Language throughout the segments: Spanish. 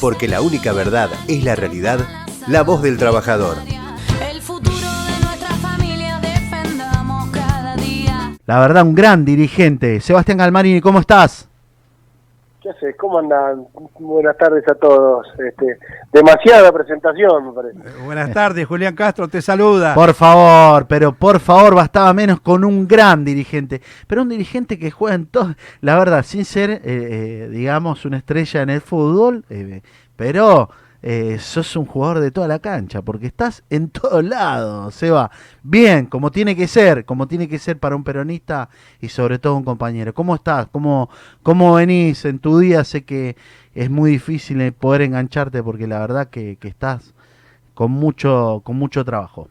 porque la única verdad es la realidad, la voz del trabajador. El futuro de nuestra familia defendamos cada día. La verdad, un gran dirigente. Sebastián Galmarini, ¿cómo estás? ¿Qué haces? ¿Cómo andan? Buenas tardes a todos. Este, demasiada presentación, me parece. Eh, Buenas tardes, Julián Castro te saluda. Por favor, pero por favor, bastaba menos con un gran dirigente. Pero un dirigente que juega en todo. La verdad, sin ser, eh, eh, digamos, una estrella en el fútbol, eh, pero eh, sos un jugador de toda la cancha, porque estás en todos lados, Seba. Bien, como tiene que ser, como tiene que ser para un peronista y sobre todo un compañero. ¿Cómo estás? ¿Cómo, cómo venís en tu día? Sé que es muy difícil poder engancharte porque la verdad que, que estás con mucho, con mucho trabajo.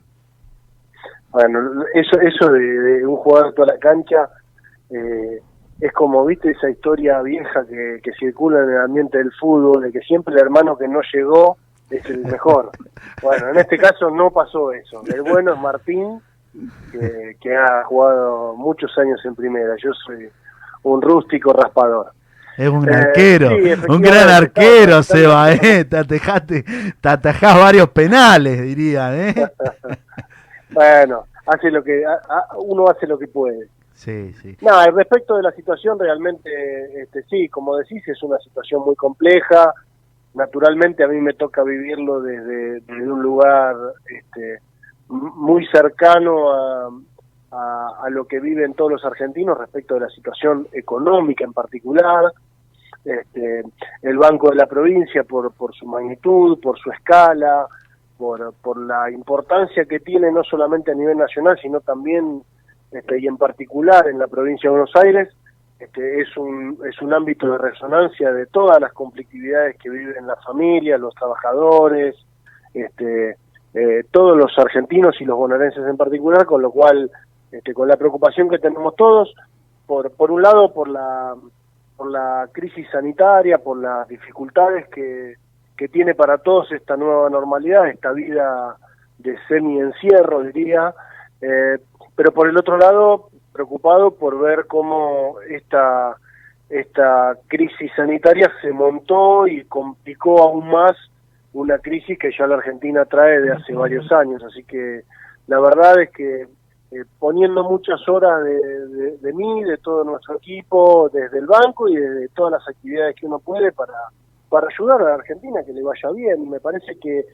Bueno, eso, eso de, de un jugador de toda la cancha eh, es como, viste, esa historia vieja que, que circula en el ambiente del fútbol, de que siempre el hermano que no llegó es el mejor. bueno, en este caso no pasó eso. El bueno es Martín, que, que ha jugado muchos años en primera. Yo soy un rústico raspador. Es un Eh, arquero, sí, un gran arquero, estaba- Seba, ¿eh? Te, atejaste- te atajás varios penales, diría, ¿eh? Bueno, hace lo que uno hace lo que puede. Sí, sí. Nada, respecto de la situación, realmente, este, sí, como decís, es una situación muy compleja. Naturalmente, a mí me toca vivirlo desde, un lugar este, muy cercano a, a- a lo que viven todos los argentinos respecto de la situación económica en particular. Este, el Banco de la Provincia, por, por su magnitud, por su escala, por, por la importancia que tiene no solamente a nivel nacional, sino también este, y en particular en la provincia de Buenos Aires, este, es, un, es un ámbito de resonancia de todas las conflictividades que viven las familias, los trabajadores, este, eh, todos los argentinos y los bonaerenses en particular, con lo cual, este, con la preocupación que tenemos todos, por, por un lado por la, por la crisis sanitaria, por las dificultades que, que tiene para todos esta nueva normalidad, esta vida de semi-encierro, diría, eh, pero por el otro lado, preocupado por ver cómo esta, esta crisis sanitaria se montó y complicó aún más una crisis que ya la Argentina trae de hace varios años. Así que la verdad es que eh, poniendo muchas horas de, de, de mí, de todo nuestro equipo, desde el banco y desde todas las actividades que uno puede para, para ayudar a la Argentina que le vaya bien. Me parece que,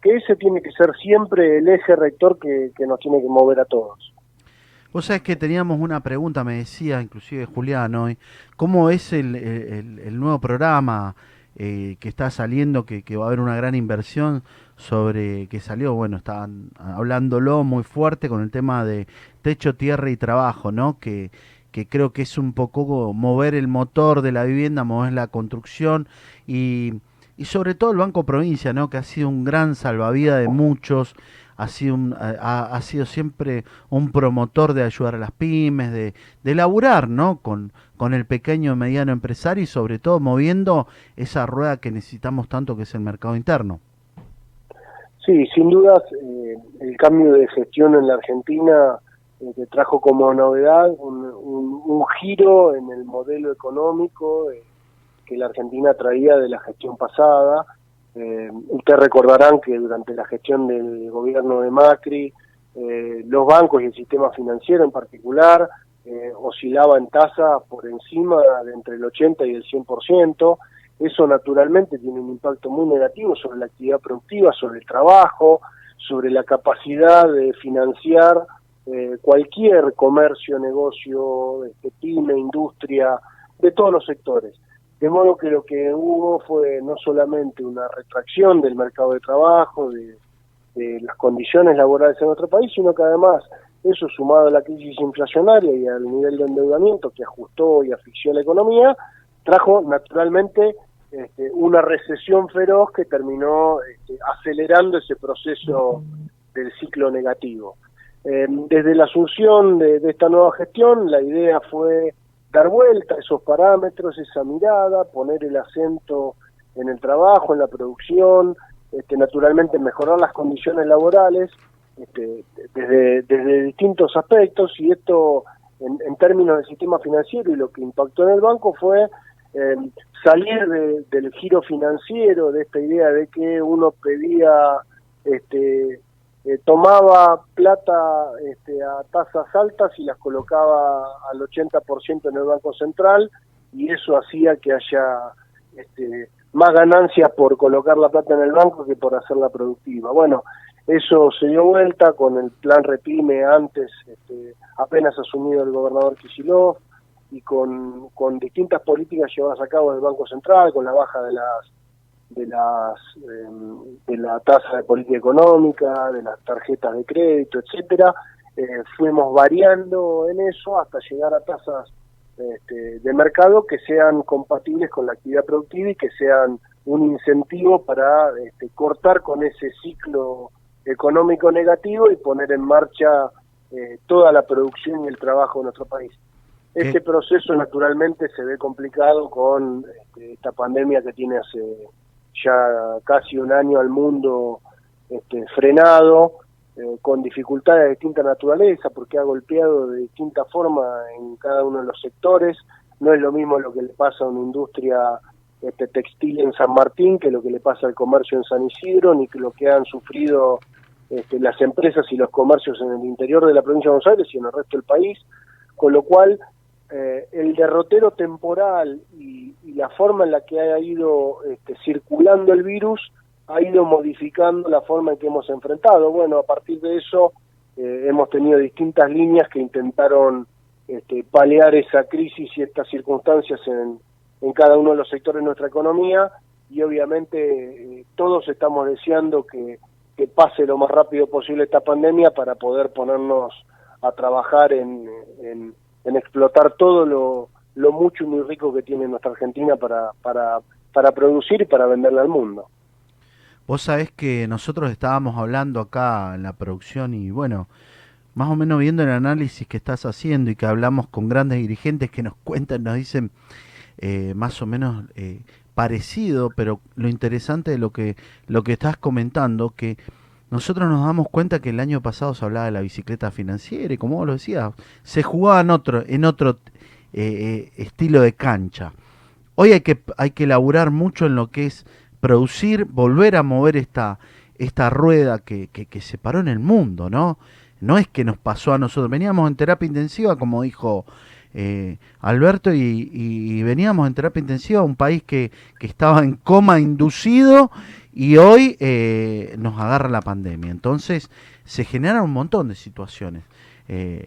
que ese tiene que ser siempre el eje rector que, que nos tiene que mover a todos. Vos sabés que teníamos una pregunta, me decía inclusive Julián hoy, ¿cómo es el, el- nuevo programa eh, que está saliendo, que, que va a haber una gran inversión sobre, que salió, bueno, estaban hablándolo muy fuerte con el tema de techo, tierra y trabajo, ¿no? Que, que creo que es un poco mover el motor de la vivienda, mover la construcción y, y sobre todo el Banco Provincia, ¿no? Que ha sido un gran salvavidas de muchos, ha sido, un- ha, ha sido siempre un promotor de ayudar a las pymes, de, de laburar, ¿no? Con, el pequeño y mediano empresario y sobre todo moviendo esa rueda que necesitamos tanto que es el mercado interno. Sí, sin dudas, eh, el cambio de gestión en la Argentina eh, trajo como novedad un, un- un giro en el modelo económico eh, que la Argentina traía de la gestión pasada. Eh, ustedes recordarán que durante la gestión del gobierno de Macri, eh, los bancos y el sistema financiero en particular eh, oscilaba en tasa por encima de entre el 80 y el 100%. Eso naturalmente tiene un impacto muy negativo sobre la actividad productiva, sobre el trabajo, sobre la capacidad de financiar eh, cualquier comercio, negocio, este, pyme, industria, de todos los sectores. De modo que lo que hubo fue no solamente una retracción del mercado de trabajo, de, las condiciones laborales en nuestro país, sino que además eso sumado a la crisis inflacionaria y al nivel de endeudamiento que ajustó y asfixió la economía, trajo naturalmente este, una recesión feroz que terminó este, acelerando ese proceso del ciclo negativo. Eh, desde la asunción de esta nueva gestión, la idea fue dar vuelta a esos parámetros, esa mirada, poner el acento en el trabajo, en la producción, este, naturalmente mejorar las condiciones laborales este, desde, desde distintos aspectos y esto en, en términos del sistema financiero y lo que impactó en el banco fue eh, salir de- del giro financiero, de esta idea de que uno pedía, este, eh, tomaba plata este, a tasas altas y las colocaba al 80% en el Banco Central y eso hacía que haya este, más ganancias por colocar la plata en el banco que por hacerla productiva. Bueno, eso se dio vuelta con el plan Repime antes, este, apenas asumido el gobernador Kicillof, y con, con distintas políticas llevadas a cabo del Banco Central, con la baja de las de las eh, de la tasa de política económica, de las tarjetas de crédito, etcétera, eh, fuimos variando en eso hasta llegar a tasas este, de mercado que sean compatibles con la actividad productiva y que sean un incentivo para este, cortar con ese ciclo económico negativo y poner en marcha eh, toda la producción y el trabajo de nuestro país. ¿Qué? Este proceso naturalmente se ve complicado con este, esta pandemia que tiene hace ya casi un año al mundo este, frenado, eh, con dificultades de distinta naturaleza, porque ha golpeado de distinta forma en cada uno de los sectores. No es lo mismo lo que le pasa a una industria este, textil en San Martín que lo que le pasa al comercio en San Isidro, ni que lo que han sufrido este, las empresas y los comercios en el interior de la provincia de Buenos Aires y en el resto del país, con lo cual eh, el derrotero temporal y, y la forma en la que ha ido este, circulando el virus ha ido modificando la forma en que hemos enfrentado. Bueno, a partir de eso eh, hemos tenido distintas líneas que intentaron este, paliar esa crisis y estas circunstancias en, en cada uno de los sectores de nuestra economía y obviamente eh, todos estamos deseando que, pase lo más rápido posible esta pandemia para poder ponernos a trabajar en, en explotar todo lo, lo mucho y muy rico que tiene nuestra Argentina para, para, para producir y para venderle al mundo. Vos sabés que nosotros estábamos hablando acá en la producción y bueno, más o menos viendo el análisis que estás haciendo y que hablamos con grandes dirigentes que nos cuentan, nos dicen eh, más o menos eh, parecido, pero lo interesante de lo que, lo que estás comentando, que nosotros nos damos cuenta que el año pasado se hablaba de la bicicleta financiera y como vos lo decías, se jugaba en otro, en otro eh, eh, estilo de cancha. Hoy hay que, hay que laburar mucho en lo que es producir, volver a mover esta, esta rueda que, se paró en el mundo, ¿no? No es que nos pasó a nosotros, veníamos en terapia intensiva, como dijo eh, Alberto, y, y veníamos en terapia intensiva a un país que, que estaba en coma inducido y hoy eh, nos agarra la pandemia. Entonces se generan un montón de situaciones. Eh,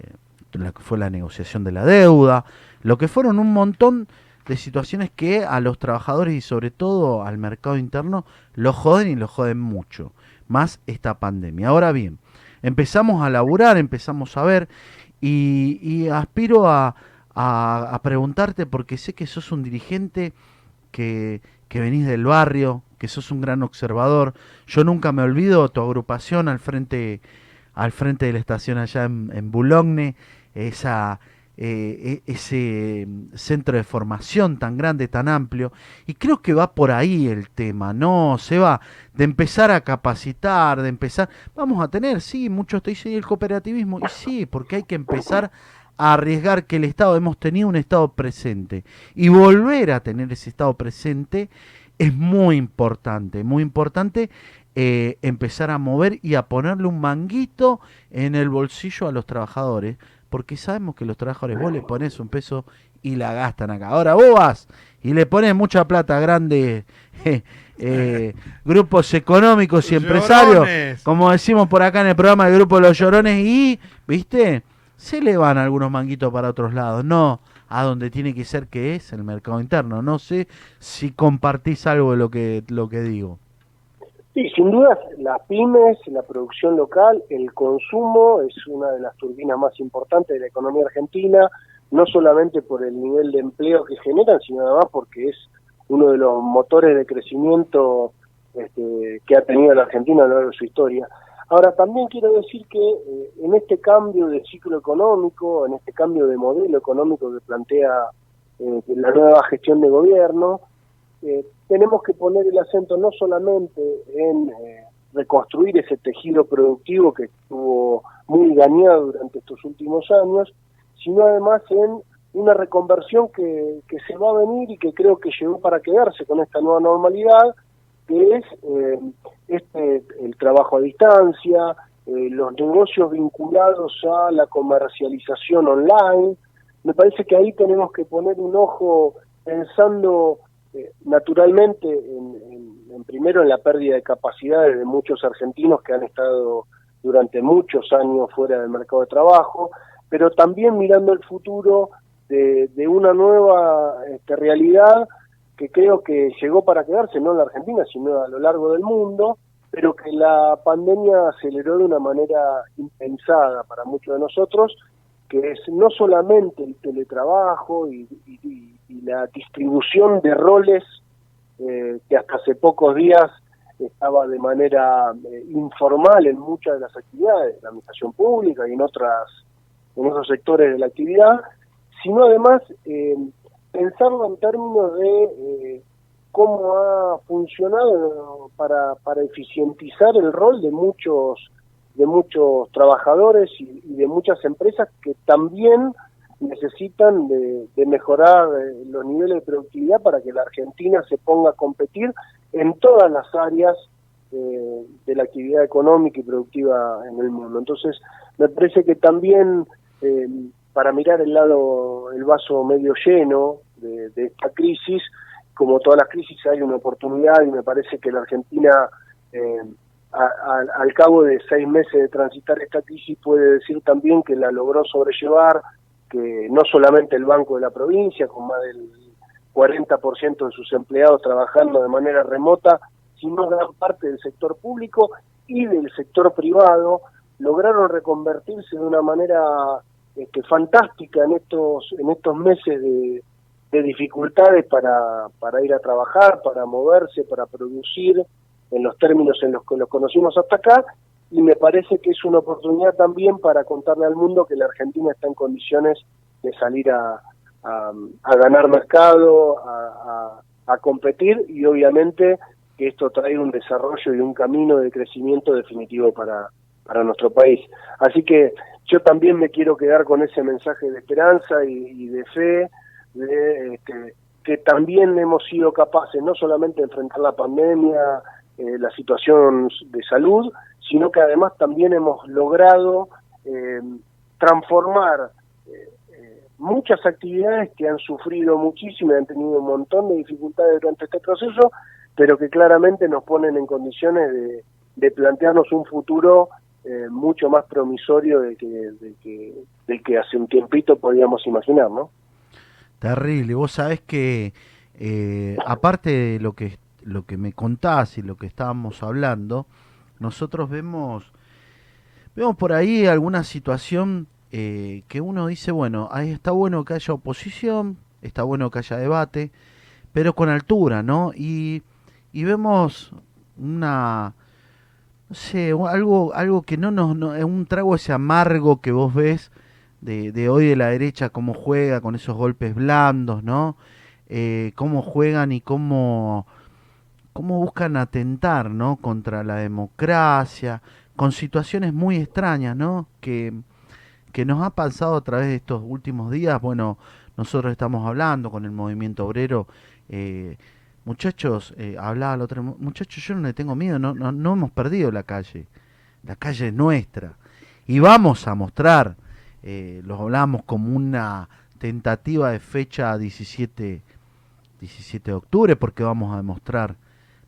lo que fue la negociación de la deuda, lo que fueron un montón de situaciones que a los trabajadores y sobre todo al mercado interno lo joden y lo joden mucho, más esta pandemia. Ahora bien, empezamos a laburar, empezamos a ver y, y aspiro a, a, a preguntarte porque sé que sos un dirigente que, que venís del barrio, que sos un gran observador. Yo nunca me olvido tu agrupación al frente, al frente de la estación allá en, Boulogne, esa, eh, e- ese mm, centro de formación tan grande, tan amplio. Y creo que va por ahí el tema, ¿no? Se va de empezar a capacitar, de empezar... Vamos a tener, sí, muchos te dicen "¿Y el cooperativismo. Y sí, porque hay que empezar a arriesgar que el Estado, hemos tenido un Estado presente. Y volver a tener ese Estado presente es muy importante, muy importante eh, empezar a mover y a ponerle un manguito en el bolsillo a los trabajadores, porque sabemos que los trabajadores vos le pones un peso y la gastan acá. Ahora vos vas y le pones mucha plata a grandes eh, eh, grupos económicos y empresarios, Llorones. como decimos por acá en el programa del grupo de los llorones, y, viste, se le van algunos manguitos para otros lados, no a donde tiene que ser que es el mercado interno. No sé si compartís algo de lo que, lo que digo. Sí, sin duda las pymes, la producción local, el consumo es una de las turbinas más importantes de la economía argentina, no solamente por el nivel de empleo que generan, sino además porque es uno de los motores de crecimiento este, que ha tenido la Argentina a lo largo de su historia. Ahora, también quiero decir que eh, en este cambio de ciclo económico, en este cambio de modelo económico que plantea eh, la nueva gestión de gobierno, eh, tenemos que poner el acento no solamente en reconstruir ese tejido productivo que estuvo muy dañado durante estos últimos años, sino además en una reconversión que, que se va a venir y que creo que llegó para quedarse con esta nueva normalidad, que es eh, este, el trabajo a distancia, eh, los negocios vinculados a la comercialización online. Me parece que ahí tenemos que poner un ojo pensando eh, naturalmente en, primero en la pérdida de capacidades de muchos argentinos que han estado durante muchos años fuera del mercado de trabajo, pero también mirando el futuro de, de una nueva este, realidad que creo que llegó para quedarse, no en la Argentina, sino a lo largo del mundo, pero que la pandemia aceleró de una manera impensada para muchos de nosotros, que es no solamente el teletrabajo y, la distribución de roles eh, que hasta hace pocos días estaba de manera eh, informal en muchas de las actividades, de la administración pública y en otras en otros sectores de la actividad, sino además eh, pensarlo en términos de eh, cómo ha funcionado para, para eficientizar el rol de muchos de muchos trabajadores y, y de muchas empresas que también necesitan de, de mejorar eh, los niveles de productividad para que la Argentina se ponga a competir en todas las áreas eh, de la actividad económica y productiva en el mundo. Entonces, me parece que también eh, para mirar el lado, el vaso medio lleno de, esta crisis, como todas las crisis hay una oportunidad y me parece que la Argentina eh, al cabo de seis meses de transitar esta crisis puede decir también que la logró sobrellevar, que no solamente el Banco de la Provincia, con más del 40% de sus empleados trabajando de manera remota, sino gran parte del sector público y del sector privado, lograron reconvertirse de una manera este, fantástica en estos, en estos meses de, de dificultades para, para ir a trabajar, para moverse, para producir en los términos en los que los conocimos hasta acá, y me parece que es una oportunidad también para contarle al mundo que la Argentina está en condiciones de salir a, a, a ganar mercado, a, a- a competir y obviamente que esto trae un desarrollo y un camino de crecimiento definitivo para, para nuestro país. Así que yo también me quiero quedar con ese mensaje de esperanza y, de fe, de este, que también hemos sido capaces no solamente de enfrentar la pandemia, eh, la situación de salud, sino que además también hemos logrado eh, transformar eh, muchas actividades que han sufrido muchísimo y han tenido un montón de dificultades durante este proceso, pero que claramente nos ponen en condiciones de plantearnos un futuro eh, mucho más promisorio de que, de que, hace un tiempito podíamos imaginar, ¿no? Terrible. Vos sabés que, eh, aparte de lo que, lo que me contás y lo que estábamos hablando, nosotros vemos, vemos por ahí alguna situación eh, que uno dice, bueno, ahí está bueno que haya oposición, está bueno que haya debate, pero con altura, ¿no? Y, y vemos una, no sé, algo, algo que no nos, no, es un trago ese amargo que vos ves de, de hoy de la derecha, cómo juega con esos golpes blandos, ¿no? Eh, cómo juegan y cómo, cómo buscan atentar, ¿no? Contra la democracia, con situaciones muy extrañas, ¿no? Que, que nos ha pasado a través de estos últimos días. Bueno, nosotros estamos hablando con el movimiento obrero. eh, muchachos, eh, hablaba el otro, muchachos, yo no le tengo miedo, no, no, no hemos perdido la calle. La calle es nuestra. Y vamos a mostrar, eh, lo hablamos como una tentativa de fecha 17, 17 de octubre, porque vamos a demostrar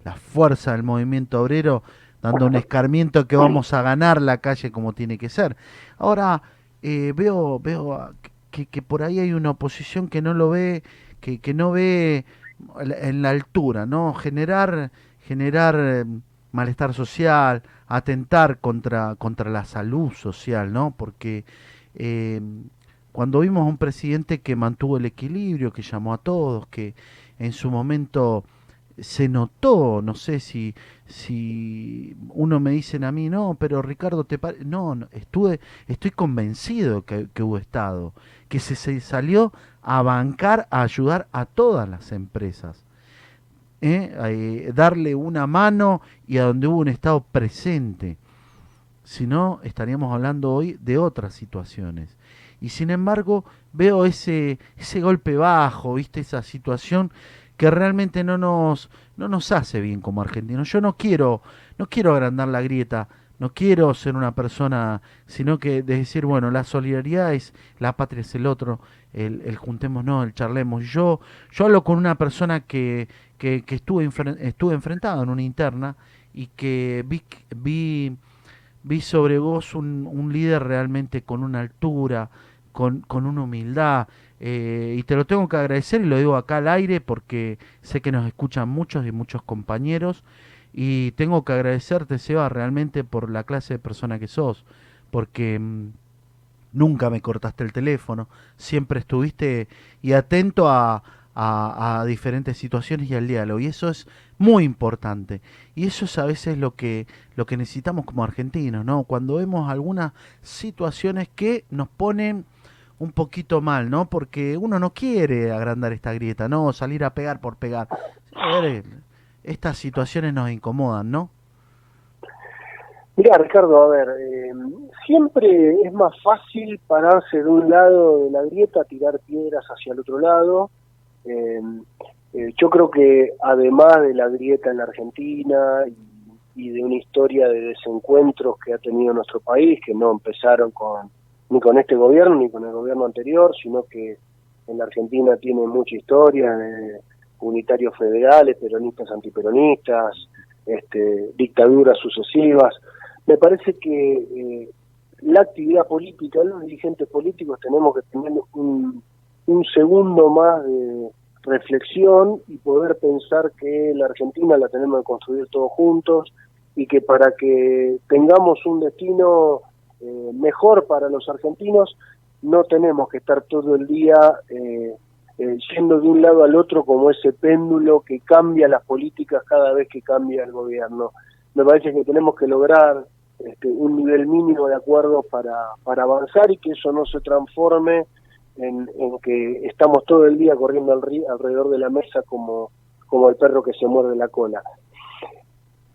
la fuerza del movimiento obrero, dando un escarmiento que vamos a ganar la calle como tiene que ser. Ahora, eh, veo, veo que, que por ahí hay una oposición que no lo ve, que, que no ve en la altura, ¿no? Generar, generar eh, malestar social, atentar contra, contra la salud social, ¿no? Porque eh, cuando vimos a un presidente que mantuvo el equilibrio, que llamó a todos, que en su momento se notó, no sé si, si uno me dicen a mí, no, pero Ricardo, te pare-". no, no, estuve, estoy convencido que, que hubo Estado, que se, se salió a bancar, a ayudar a todas las empresas. ¿eh? Darle una mano y a donde hubo un Estado presente. Si no, estaríamos hablando hoy de otras situaciones. Y sin embargo, veo ese, ese golpe bajo, ¿viste? Esa situación que realmente no nos, no nos hace bien como argentinos. Yo no quiero, no quiero agrandar la grieta, no quiero ser una persona, sino que de decir, bueno, la solidaridad es, la patria es el otro, el, el juntémonos, el charlemos. Yo, yo hablo con una persona que, que, que estuve, estuve enfrentado en una interna y que vi, vi, vi sobre vos un, un líder realmente con una altura, con, con una humildad, eh, y te lo tengo que agradecer y lo digo acá al aire porque sé que nos escuchan muchos y muchos compañeros y tengo que agradecerte, Seba, realmente por la clase de persona que sos, porque mm, nunca me cortaste el teléfono, siempre estuviste y atento a, a, diferentes situaciones y al diálogo, y eso es muy importante. Y eso es a veces lo que, lo que necesitamos como argentinos, ¿no? Cuando vemos algunas situaciones que nos ponen un poquito mal, ¿no? Porque uno no quiere agrandar esta grieta, no salir a pegar por pegar. Ver, estas situaciones nos incomodan, ¿no? Mira, Ricardo, a ver, eh, siempre es más fácil pararse de un lado de la grieta, tirar piedras hacia el otro lado. Eh, eh, yo creo que además de la grieta en la Argentina y, y de una historia de desencuentros que ha tenido nuestro país, que no empezaron con ni con este gobierno ni con el gobierno anterior, sino que en la Argentina tiene mucha historia, de unitarios federales, peronistas, antiperonistas, este, dictaduras sucesivas. Me parece que eh, la actividad política, los dirigentes políticos tenemos que tener un, un segundo más de reflexión y poder pensar que la Argentina la tenemos que construir todos juntos y que para que tengamos un destino eh, mejor para los argentinos no tenemos que estar todo el día eh, eh, yendo de un lado al otro como ese péndulo que cambia las políticas cada vez que cambia el gobierno. Me parece que tenemos que lograr este, un nivel mínimo de acuerdo para, para avanzar y que eso no se transforme en, en que estamos todo el día corriendo al ri- alrededor de la mesa como, como el perro que se muerde la cola.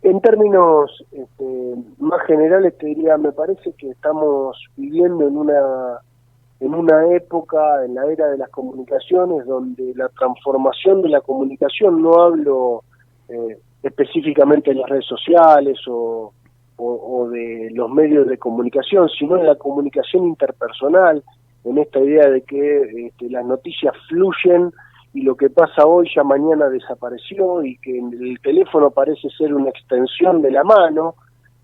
En términos este, más generales te diría, me parece que estamos viviendo en una en una época, en la era de las comunicaciones, donde la transformación de la comunicación, no hablo eh, específicamente de las redes sociales o, o, o de los medios de comunicación, sino de la comunicación interpersonal, en esta idea de que este, las noticias fluyen y lo que pasa hoy ya mañana desapareció y que el teléfono parece ser una extensión de la mano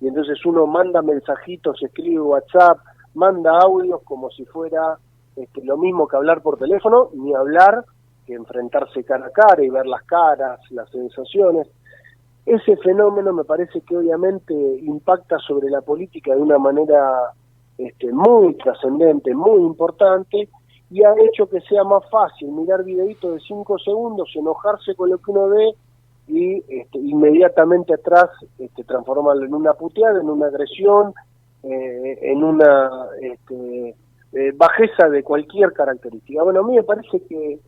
y entonces uno manda mensajitos, escribe WhatsApp, manda audios como si fuera este, lo mismo que hablar por teléfono, ni hablar que enfrentarse cara a cara y ver las caras, las sensaciones. Ese fenómeno me parece que obviamente impacta sobre la política de una manera este, muy trascendente, muy importante, y ha hecho que sea más fácil mirar videitos de cinco segundos, enojarse con lo que uno ve y este, inmediatamente atrás este, transformarlo en una puteada, en una agresión, eh, en una este, eh, bajeza de cualquier característica. Bueno, a mí me parece que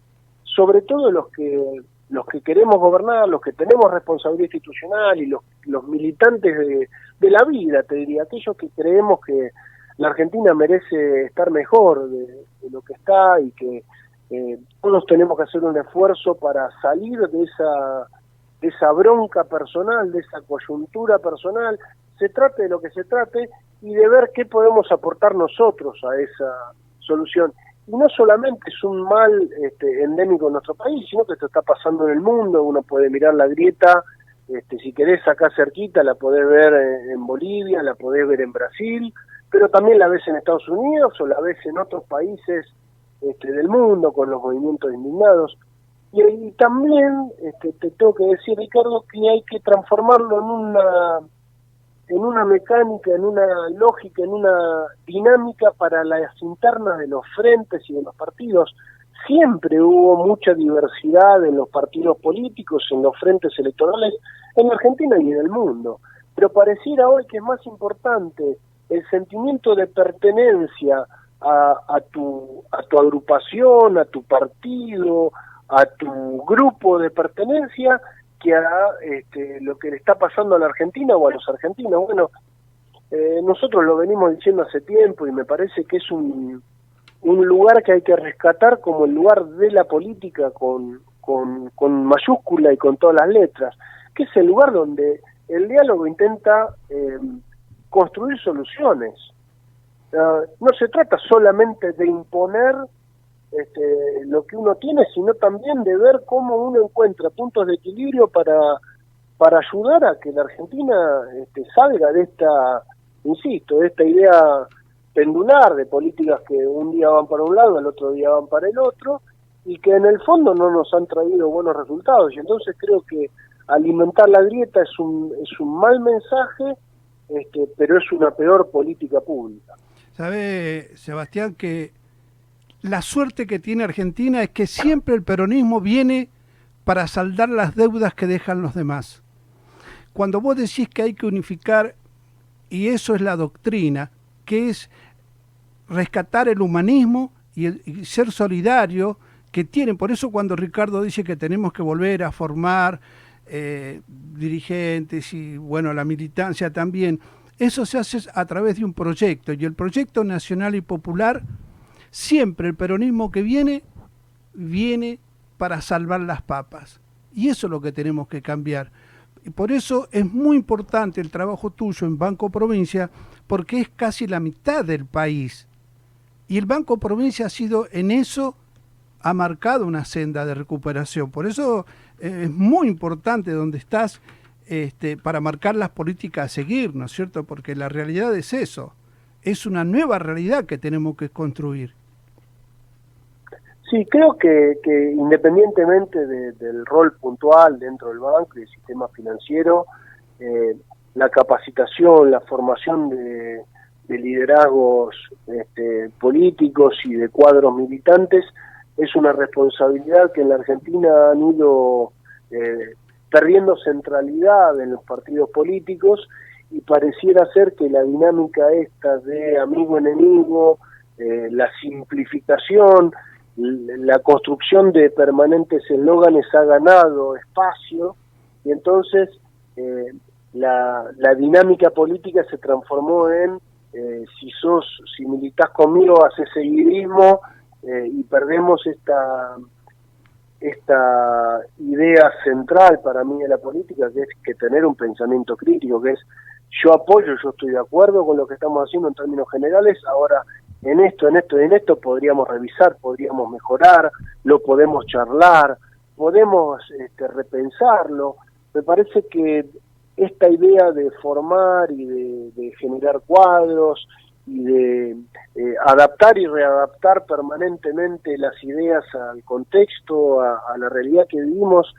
sobre todo los que los que queremos gobernar, los que tenemos responsabilidad institucional y los, los militantes de, la vida, te diría, aquellos que creemos que la Argentina merece estar mejor de, lo que está y que eh, todos tenemos que hacer un esfuerzo para salir de esa bronca personal, de esa coyuntura personal, se trate de lo que se trate y de ver qué podemos aportar nosotros a esa solución. Y no solamente es un mal este, endémico en nuestro país, sino que esto está pasando en el mundo, uno puede mirar la grieta, este, si querés acá cerquita, la podés ver en, en Bolivia, la podés ver en Brasil, pero también la ves en Estados Unidos o la ves en otros países este, del mundo con los movimientos indignados. Y, y también este, te tengo que decir, Ricardo, que hay que transformarlo en una en una mecánica, en una lógica, en una dinámica para las internas de los frentes y de los partidos. Siempre hubo mucha diversidad en los partidos políticos, en los frentes electorales, en Argentina y en el mundo. Pero pareciera hoy que es más importante el sentimiento de pertenencia a, a, tu, a tu agrupación, a tu partido, a tu grupo de pertenencia, que este, lo que le está pasando a la Argentina o a los argentinos. Bueno, eh, nosotros lo venimos diciendo hace tiempo y me parece que es un, un lugar que hay que rescatar como el lugar de la política con, con, con mayúscula y con todas las letras, que es el lugar donde el diálogo intenta eh, construir soluciones. Ah, no se trata solamente de imponer este, lo que uno tiene, sino también de ver cómo uno encuentra puntos de equilibrio para, para ayudar a que la Argentina este, salga de esta, insisto, de esta idea pendular de políticas que un día van para un lado, el otro día van para el otro, y que en el fondo no nos han traído buenos resultados. Y entonces creo que alimentar la grieta es un, es un mal mensaje, este, pero es una peor política pública. Sabe, Sebastián, que la suerte que tiene Argentina es que siempre el peronismo viene para saldar las deudas que dejan los demás. Cuando vos decís que hay que unificar, y eso es la doctrina, que es rescatar el humanismo y, ser solidario que tienen. Por eso cuando Ricardo dice que tenemos que volver a formar eh, dirigentes y bueno, la militancia también, eso se hace a través de un proyecto y el proyecto nacional y popular, siempre el peronismo que viene, viene para salvar las papas. Y eso es lo que tenemos que cambiar. Y por eso es muy importante el trabajo tuyo en Banco Provincia, porque es casi la mitad del país. Y el Banco Provincia ha sido en eso, ha marcado una senda de recuperación. Por eso eh, es muy importante donde estás este, para marcar las políticas a seguir, ¿no es cierto? Porque la realidad es eso, es una nueva realidad que tenemos que construir. Sí, creo que, que independientemente de, del rol puntual dentro del banco y del sistema financiero, eh, la capacitación, la formación de, de liderazgos este, políticos y de cuadros militantes es una responsabilidad que en la Argentina han ido eh, perdiendo centralidad en los partidos políticos y pareciera ser que la dinámica esta de amigo-enemigo, eh, la simplificación, la construcción de permanentes eslóganes ha ganado espacio y entonces eh, la, dinámica política se transformó en eh, si sos, si militas conmigo haces seguidismo eh, y perdemos esta esta idea central para mí de la política que es que tener un pensamiento crítico que es yo apoyo, yo estoy de acuerdo con lo que estamos haciendo en términos generales, ahora en esto, en esto en esto podríamos revisar, podríamos mejorar, lo podemos charlar, podemos este, repensarlo. Me parece que esta idea de formar y de, generar cuadros y de eh, adaptar y readaptar permanentemente las ideas al contexto, a, a, la realidad que vivimos,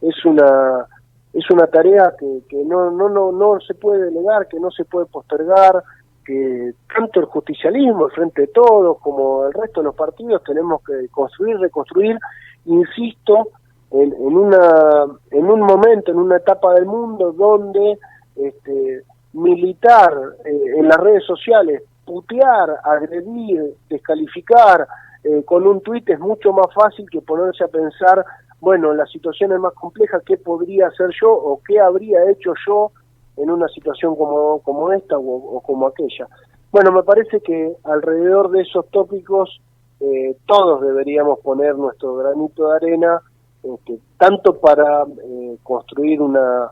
es una es una tarea que, que no, no, no, no se puede delegar, que no se puede postergar, que tanto el justicialismo, el Frente de Todos, como el resto de los partidos tenemos que construir, reconstruir, insisto, en, en, una, en un momento, en una etapa del mundo donde este, militar eh, en las redes sociales, putear, agredir, descalificar eh, con un tuit es mucho más fácil que ponerse a pensar, bueno, la situación es más compleja, ¿qué podría hacer yo o qué habría hecho yo en una situación como, como esta o, o como aquella? Bueno, me parece que alrededor de esos tópicos eh, todos deberíamos poner nuestro granito de arena, este, tanto para eh, construir una,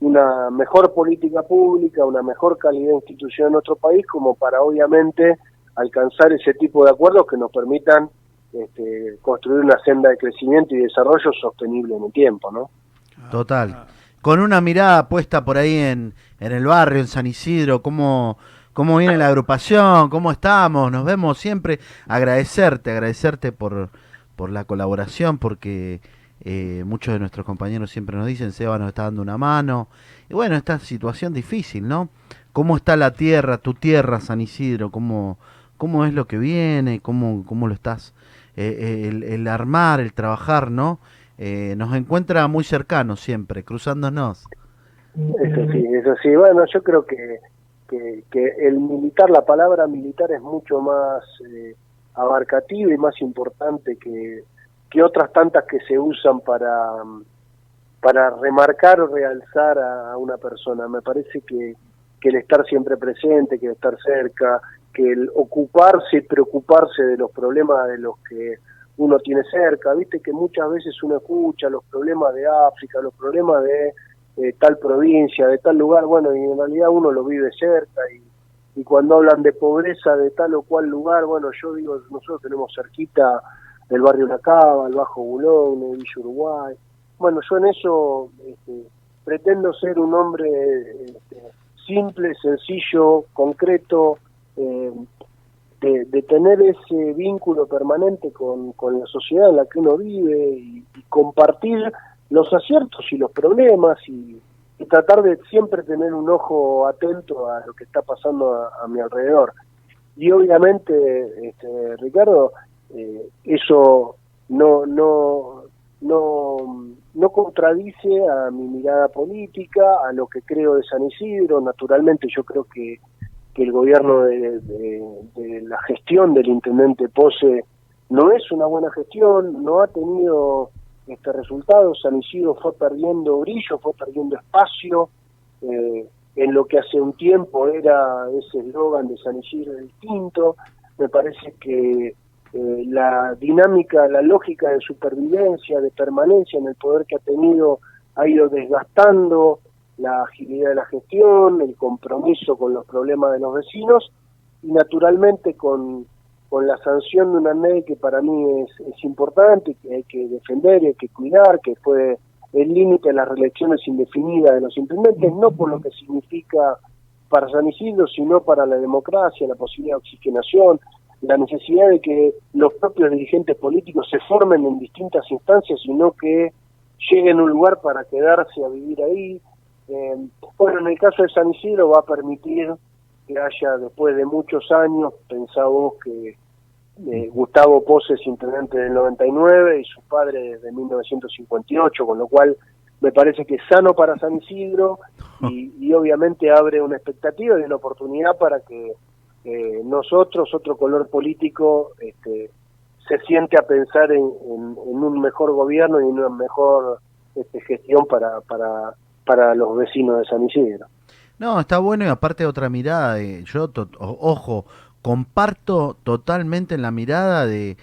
una mejor política pública, una mejor calidad de institución en nuestro país, como para obviamente alcanzar ese tipo de acuerdos que nos permitan este, construir una senda de crecimiento y desarrollo sostenible en el tiempo, ¿no? Total. Con una mirada puesta por ahí en, en el barrio, en San Isidro, cómo, cómo viene la agrupación, cómo estamos, nos vemos siempre. Agradecerte, agradecerte por, por la colaboración, porque eh, muchos de nuestros compañeros siempre nos dicen, Seba nos está dando una mano. Y bueno, esta situación difícil, ¿no? ¿Cómo está la tierra, tu tierra, San Isidro? ¿Cómo, cómo es lo que viene? ¿Cómo, cómo lo estás? Eh, el, el, armar, el trabajar, ¿no? Eh, nos encuentra muy cercanos siempre, cruzándonos. Eso sí, eso sí. Bueno, yo creo que, que, que el militar, la palabra militar es mucho más eh, abarcativa y más importante que, que otras tantas que se usan para, para remarcar o realzar a, una persona. Me parece que, que el estar siempre presente, que el estar cerca, que el ocuparse y preocuparse de los problemas de los que uno tiene cerca, viste que muchas veces uno escucha los problemas de África, los problemas de eh, tal provincia, de tal lugar, bueno, y en realidad uno lo vive cerca y, cuando hablan de pobreza de tal o cual lugar, bueno, yo digo, nosotros tenemos cerquita el barrio La Cava, el Bajo Bulón, el Villa Uruguay, bueno, yo en eso este, pretendo ser un hombre este, simple, sencillo, concreto, de, tener ese vínculo permanente con, con la sociedad en la que uno vive y, compartir los aciertos y los problemas y, tratar de siempre tener un ojo atento a lo que está pasando a, a mi alrededor. Y obviamente, este, Ricardo, eh, eso no, no, no, no contradice a mi mirada política, a lo que creo de San Isidro. Naturalmente yo creo que, que el gobierno de, de, la gestión del intendente Pose no es una buena gestión, no ha tenido este resultado, San Isidro fue perdiendo brillo, fue perdiendo espacio, eh, en lo que hace un tiempo era ese eslogan de San Isidro distinto, me parece que eh, la dinámica, la lógica de supervivencia, de permanencia en el poder que ha tenido ha ido desgastando la agilidad de la gestión, el compromiso con los problemas de los vecinos y naturalmente con, con la sanción de una ley que para mí es, importante, que hay que defender y hay que cuidar, que fue el límite de las reelecciones indefinidas de los intendentes, no por lo que significa para San Isidro, sino para la democracia, la posibilidad de oxigenación, la necesidad de que los propios dirigentes políticos se formen en distintas instancias, sino que lleguen a un lugar para quedarse a vivir ahí. Eh, bueno, en el caso de San Isidro va a permitir que haya, después de muchos años, pensamos que eh, Gustavo Pose es intendente del 99 y su padre desde 1958, con lo cual me parece que es sano para San Isidro y, y obviamente abre una expectativa y una oportunidad para que eh, nosotros, otro color político, este, se siente a pensar en, en, en un mejor gobierno y en una mejor este, gestión para, para, para los vecinos de San Isidro. No, está bueno y aparte otra mirada, de, yo, to- ojo, comparto totalmente la mirada de,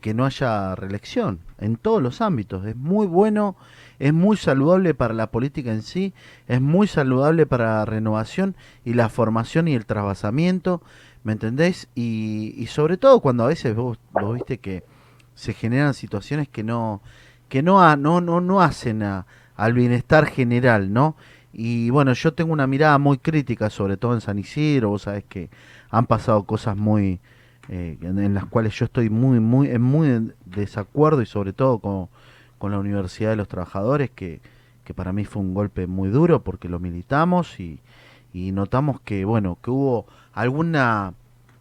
que no haya reelección en todos los ámbitos. Es muy bueno, es muy saludable para la política en sí, es muy saludable para la renovación y la formación y el trasvasamiento, ¿me entendés? Y, sobre todo cuando a veces vos, vos viste que se generan situaciones que no que no no no no hacen a- al bienestar general, ¿no? Y bueno, yo tengo una mirada muy crítica, sobre todo en San Isidro, vos sabés que han pasado cosas muy eh, en, las cuales yo estoy muy muy en muy desacuerdo y sobre todo con, con la Universidad de los Trabajadores que, que para mí fue un golpe muy duro porque lo militamos y, y notamos que bueno, que hubo alguna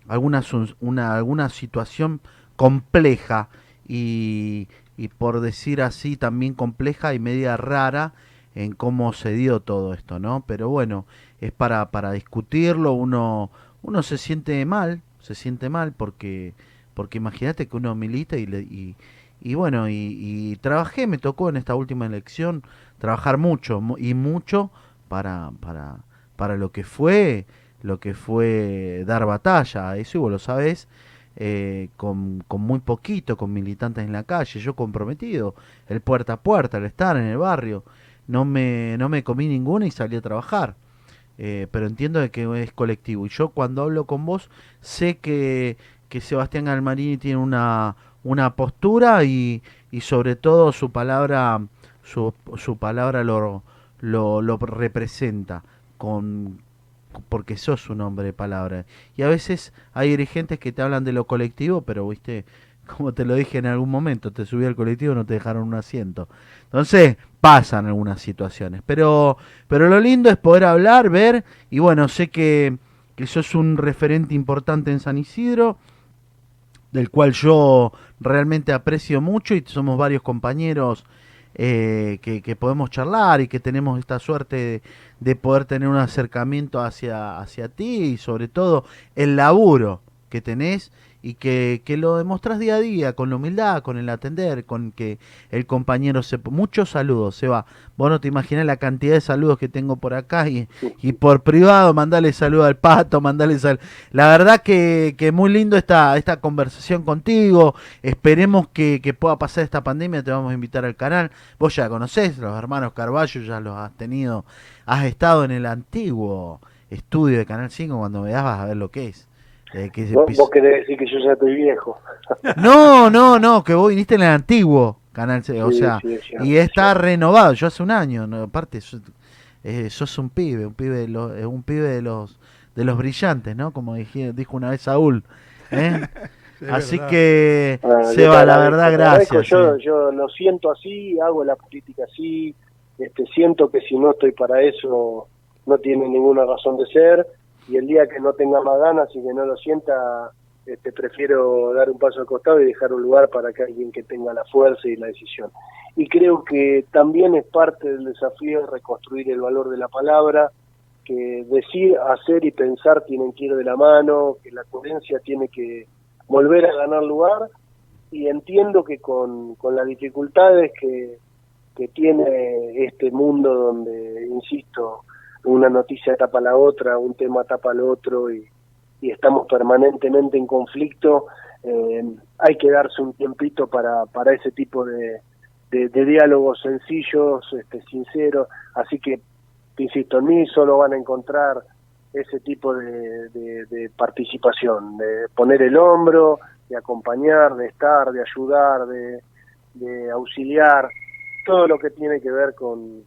alguna una alguna situación compleja y, y por decir así también compleja y media rara en cómo se dio todo esto, ¿no? Pero bueno, es para, para discutirlo, uno, uno se siente mal, se siente mal porque, porque imagínate que uno milita y, le, y, y bueno, y, y trabajé, me tocó en esta última elección trabajar mucho mu- y mucho para, para, para lo que fue, lo que fue dar batalla, eso y vos lo sabés, eh, con, con muy poquito, con militantes en la calle, yo comprometido, el puerta a puerta, el estar en el barrio, no me, no me comí ninguna y salí a trabajar. Eh, pero entiendo de que es colectivo. Y yo cuando hablo con vos sé que, que Sebastián Galmarini tiene una, una postura y, y sobre todo su palabra, su, su palabra lo, lo, lo representa con porque sos un hombre de palabra. Y a veces hay dirigentes que te hablan de lo colectivo, pero viste, como te lo dije en algún momento, te subí al colectivo y no te dejaron un asiento. Entonces, pasan algunas situaciones. Pero, pero lo lindo es poder hablar, ver, y bueno, sé que, que sos un referente importante en San Isidro, del cual yo realmente aprecio mucho y somos varios compañeros eh, que, que podemos charlar y que tenemos esta suerte de, de poder tener un acercamiento hacia, hacia ti y sobre todo el laburo que tenés y que, que lo demostrás día a día, con la humildad, con el atender, con que el compañero se... Muchos saludos, Seba. Vos no te imaginás la cantidad de saludos que tengo por acá y, y por privado, mandale saludo al pato, mandale sal... La verdad que, que muy lindo esta, esta conversación contigo. Esperemos que, que pueda pasar esta pandemia, te vamos a invitar al canal. Vos ya conocés, los hermanos Carballo ya los has tenido, has estado en el antiguo estudio de Canal 5 cuando veas vas a ver lo que es. Eh, que Vos, vos querés decir que yo ya estoy viejo. No, no, no, que vos viniste en el antiguo Canal 5, o Sí, sea, sí, y es está renovado, yo hace un año, ¿no? aparte sos, eh, sos un pibe, un pibe de los, eh, un pibe de los de los brillantes, ¿no? Como dije- dijo una vez Saúl. ¿eh? Así verdad. que, te Seba, la verdad, gracias. Yo, sí. yo lo siento así, hago la política así, este, siento que si no estoy para eso no tiene ninguna razón de ser y el día que no tenga más ganas y que no lo sienta, este, prefiero dar un paso al costado y dejar un lugar para que alguien que tenga la fuerza y la decisión. Y creo que también es parte del desafío reconstruir el valor de la palabra, que decir, hacer y pensar tienen que ir de la mano, que la coherencia tiene que volver a ganar lugar y entiendo que con, con las dificultades que, que tiene este mundo donde, insisto, una noticia tapa la otra, un tema tapa al otro y, estamos permanentemente en conflicto, eh, hay que darse un tiempito para, para ese tipo de, de, de diálogos sencillos, este, sinceros, así que, te insisto, en mí solo van a encontrar ese tipo de, de- de participación, de poner el hombro, de acompañar, de estar, de ayudar, de, de auxiliar, todo lo que tiene que ver con,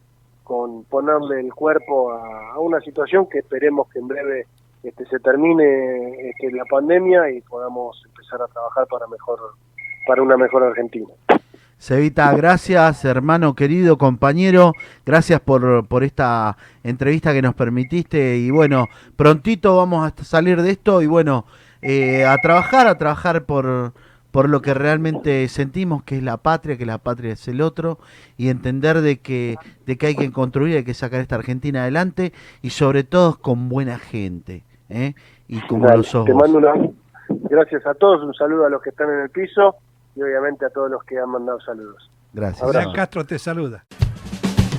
con ponerle el cuerpo a, una situación que esperemos que en breve este, se termine este, la pandemia y podamos empezar a trabajar para mejor para una mejor Argentina. Cevita, gracias, hermano querido, compañero. Gracias por, por esta entrevista que nos permitiste. Y bueno, prontito vamos a salir de esto y bueno, eh, a trabajar, a trabajar por, por lo que realmente sentimos que es la patria, que la patria es el otro, y entender de que, de que hay que construir, hay que sacar esta Argentina adelante y sobre todo con buena gente. ¿eh? Y como Dale, lo sos te mando una, gracias a todos, un saludo a los que están en el piso y obviamente a todos los que han mandado saludos. Gracias. Castro te saluda.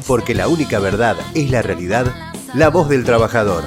Porque la única verdad es la realidad, la voz del trabajador.